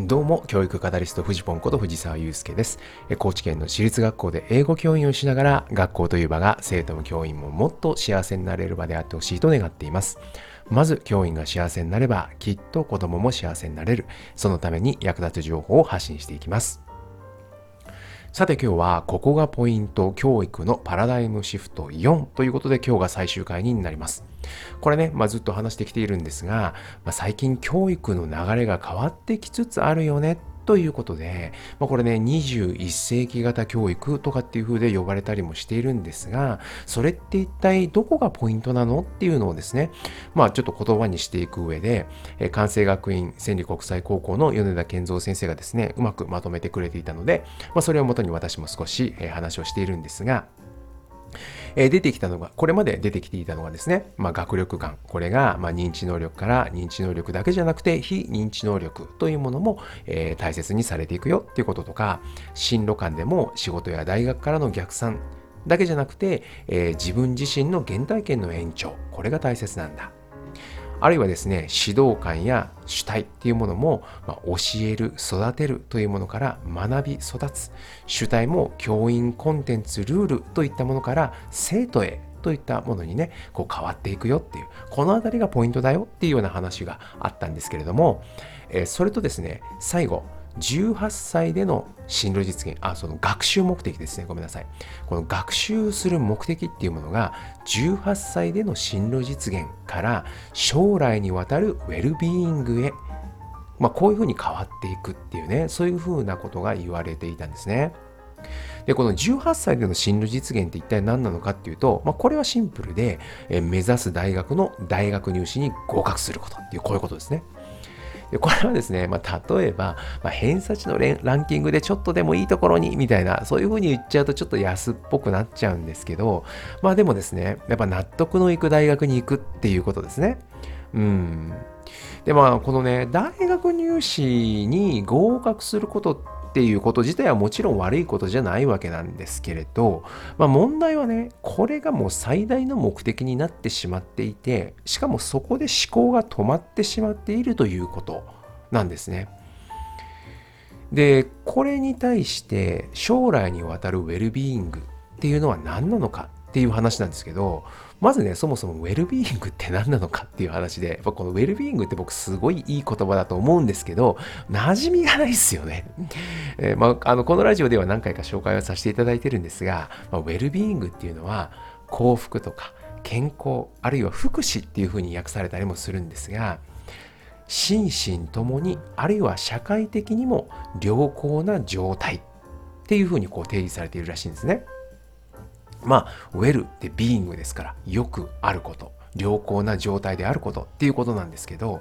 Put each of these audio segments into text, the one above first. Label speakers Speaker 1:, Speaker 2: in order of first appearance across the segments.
Speaker 1: どうも、教育カタリスト、藤ポンこと藤沢祐介です。高知県の私立学校で英語教員をしながら、学校という場が生徒も教員ももっと幸せになれる場であってほしいと願っています。まず、教員が幸せになれば、きっと子供も幸せになれる。そのために役立つ情報を発信していきます。さて今日はここがポイント教育のパラダイムシフト4ということで今日が最終回になります。これね、まあ、ずっと話してきているんですが、まあ、最近教育の流れが変わってきつつあるよねということで、まあ、これね、21世紀型教育とかっていう風で呼ばれたりもしているんですが、それって一体どこがポイントなのっていうのをですね、まあちょっと言葉にしていく上で、え関西学院千里国際高校の米田健三先生がですね、うまくまとめてくれていたので、まあ、それをもとに私も少しえ話をしているんですが、え出てきたのが、これまで出てきていたのがですね、まあ、学力感。これが、ま認知能力から認知能力だけじゃなくて、非認知能力というものも、え、大切にされていくよっていうこととか、進路間でも仕事や大学からの逆算だけじゃなくて、え、自分自身の原体験の延長。これが大切なんだ。あるいはですね、指導官や主体っていうものも、まあ、教える、育てるというものから学び、育つ。主体も教員コンテンツ、ルールといったものから生徒へといったものにね、こう変わっていくよっていう、このあたりがポイントだよっていうような話があったんですけれども、えー、それとですね、最後、18歳での進路実現、あ、その学習目的ですね。ごめんなさい。この学習する目的っていうものが、18歳での進路実現から将来にわたるウェルビーイングへ、まあ、こういうふうに変わっていくっていうね、そういうふうなことが言われていたんですね。で、この18歳での進路実現って一体何なのかっていうと、まあ、これはシンプルで、え目指す大学の大学入試に合格することっていう、こういうことですね。でこれはですね、まあ、例えば、まあ、偏差値のランキングでちょっとでもいいところにみたいな、そういうふうに言っちゃうとちょっと安っぽくなっちゃうんですけど、まあでもですね、やっぱ納得のいく大学に行くっていうことですね。うん。で、まあ、このね、大学入試に合格することってっていうこと自体はもちろん悪いことじゃないわけなんですけれど、まあ、問題はねこれがもう最大の目的になってしまっていてしかもそこで思考が止まってしまっているということなんですね。でこれに対して将来にわたるウェルビーイングっていうのは何なのかっていう話なんですけどまずね、そもそもウェルビーイングって何なのかっていう話で、やっぱこのウェルビーイングって僕すごいいい言葉だと思うんですけど、馴染みがないですよね。えー、まあ、あの、このラジオでは何回か紹介をさせていただいてるんですが、まあ、ウェルビーイングっていうのは幸福とか健康、あるいは福祉っていうふうに訳されたりもするんですが、心身ともに、あるいは社会的にも良好な状態っていうふうにこう定義されているらしいんですね。まあ、ウェルってビーイングですから、よくあること。良好な状態であることっていうことなんですけど、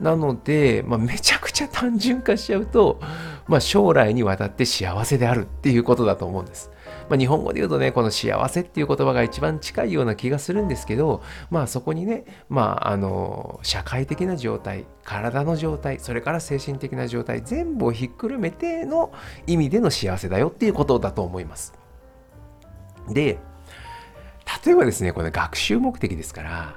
Speaker 1: なので、まあ、めちゃくちゃ単純化しちゃうと、まあ、将来にわたって幸せであるっていうことだと思うんです。まあ、日本語で言うとね、この幸せっていう言葉が一番近いような気がするんですけど、まあそこにね、まああの、社会的な状態、体の状態、それから精神的な状態、全部をひっくるめての意味での幸せだよっていうことだと思います。で、例えばですね、この学習目的ですから、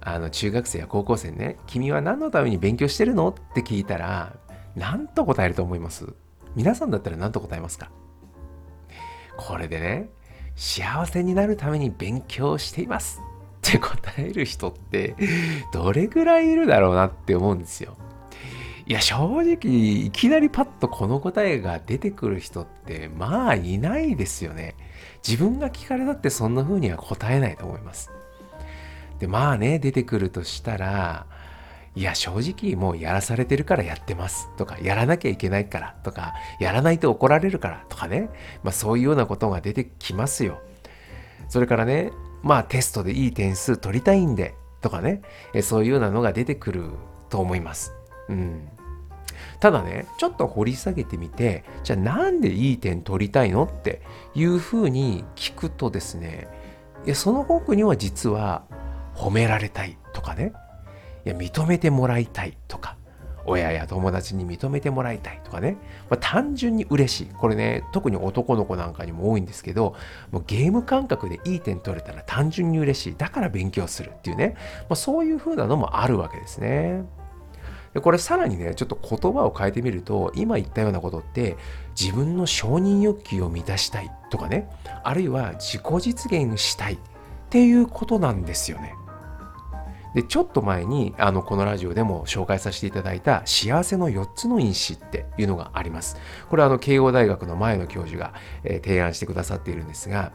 Speaker 1: あの中学生や高校生ね、君は何のために勉強してるの？って聞いたら、何と答えると思います？皆さんだったら何と答えますか？これでね、幸せになるために勉強していますって答える人ってどれぐらいいるだろうなって思うんですよ。いや、正直、いきなりパッとこの答えが出てくる人って、まあいないですよね。自分が聞かれたってそんな風には答えないと思います。で、まあね、出てくるとしたら、いや、正直もうやらされてるからやってますとか、やらなきゃいけないからとか、やらないと怒られるからとかね、まあそういうようなことが出てきますよ。それからね、まあテストでいい点数取りたいんでとかね、そういうようなのが出てくると思います。うん。ただね、ちょっと掘り下げてみて、じゃあなんでいい点取りたいのっていうふうに聞くとですね、いや、その奥には実は褒められたいとかね、いや、認めてもらいたいとか、親や友達に認めてもらいたいとかね、まあ、単純に嬉しい。これね、特に男の子なんかにも多いんですけど、もうゲーム感覚でいい点取れたら単純に嬉しい。だから勉強するっていうね、まあ、そういう風なのもあるわけですね。でこれさらにねちょっと言葉を変えてみると今言ったようなことって自分の承認欲求を満たしたいとかねあるいは自己実現したいっていうことなんですよね。でちょっと前にあのこのラジオでも紹介させていただいた幸せの4つの因子っていうのがあります。これはあの慶応大学の前の教授が、えー、提案してくださっているんですが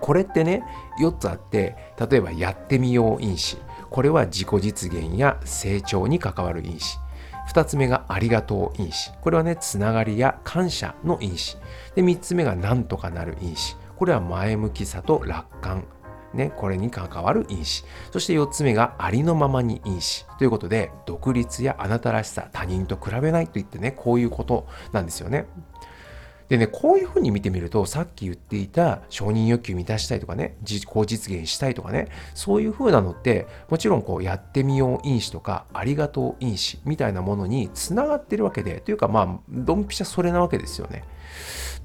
Speaker 1: これってね4つあって例えばやってみよう因子これは自己実現や成長に関わる因子2つ目がありがとう因子これはねつながりや感謝の因子で3つ目がなんとかなる因子これは前向きさと楽観ね、これに関わる因子。そして4つ目がありのままに因子。ということで、独立やあなたらしさ、他人と比べないといってね、こういうことなんですよね。でね、こういうふうに見てみると、さっき言っていた承認欲求満たしたいとかね、自己実現したいとかね、そういうふうなのって、もちろんこうやってみよう因子とか、ありがとう因子みたいなものにつながってるわけで、というかまあ、ドンピシャそれなわけですよね。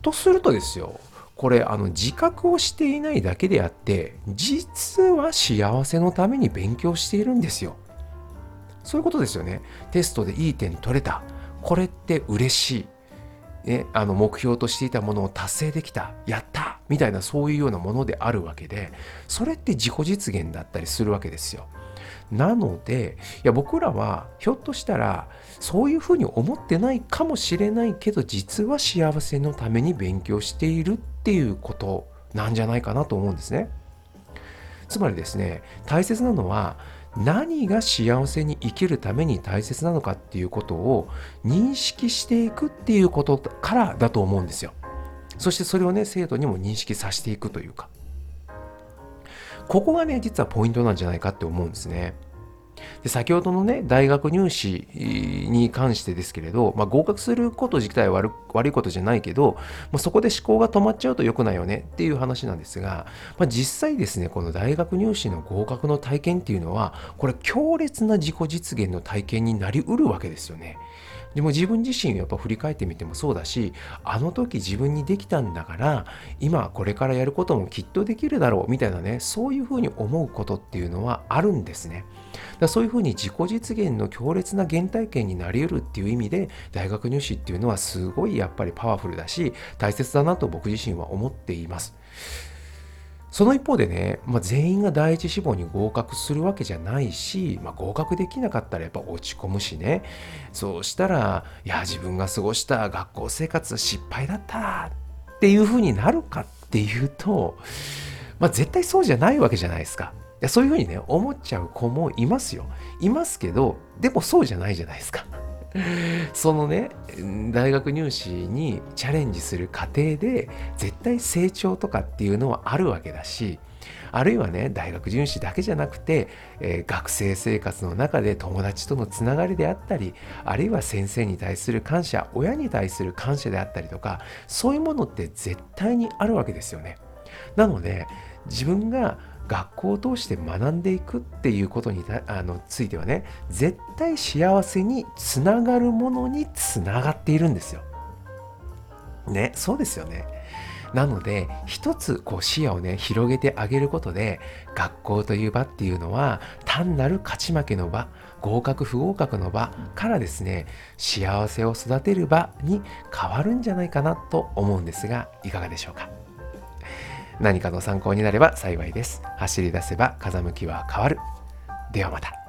Speaker 1: とするとですよ、これあの自覚をしていないだけであって実は幸せのために勉強しているんですよ。そういうことですよね。テストでいい点取れた。これって嬉しい。ね、あの目標としていたものを達成できたやったみたいなそういうようなものであるわけでそれって自己実現だったりするわけですよ。なのでいや僕らはひょっとしたらそういうふうに思ってないかもしれないけど実は幸せのために勉強しているっていうことなんじゃないかなと思うんですね。つまりですね大切なのは何が幸せに生きるために大切なのかっていうことを認識していくっていうことからだと思うんですよ。そしてそれをね生徒にも認識させていくというかここがね実はポイントなんじゃないかって思うんですね。で先ほどのね大学入試に関してですけれど、まあ、合格すること自体は悪いことじゃないけど、まあ、そこで思考が止まっちゃうと良くないよねっていう話なんですが、まあ、実際ですねこの大学入試の合格の体験っていうのはこれ強烈な自己実現の体験になりうるわけですよね。でも自分自身やっぱ振り返ってみてもそうだしあの時自分にできたんだから今これからやることもきっとできるだろうみたいなねそういうふうに思うことっていうのはあるんですね。だそういうふうに自己実現の強烈な原体験になり得るっていう意味で大学入試っていうのはすごいやっぱりパワフルだし大切だなと僕自身は思っています。その一方でね、まあ、全員が第一志望に合格するわけじゃないし、まあ、合格できなかったらやっぱ落ち込むしね。そうしたらいや自分が過ごした学校生活失敗だったっていうふうになるかっていうと、まあ、絶対そうじゃないわけじゃないですか。やそういうふうにね思っちゃう子もいますよ。いますけどでもそうじゃないじゃないですか。そのね大学入試にチャレンジする過程で絶対成長とかっていうのはあるわけだしあるいはね大学入試だけじゃなくて、えー、学生生活の中で友達とのつながりであったりあるいは先生に対する感謝親に対する感謝であったりとかそういうものって絶対にあるわけですよね。なので自分が学校を通して学んでいくっていうことにあのついてはね絶対幸せにつながるものにつながっているんですよ。ねそうですよね。なので一つこう視野をね広げてあげることで学校という場っていうのは単なる勝ち負けの場合格不合格の場からですね幸せを育てる場に変わるんじゃないかなと思うんですがいかがでしょうか？何かの参考になれば幸いです。走り出せば風向きは変わる。ではまた。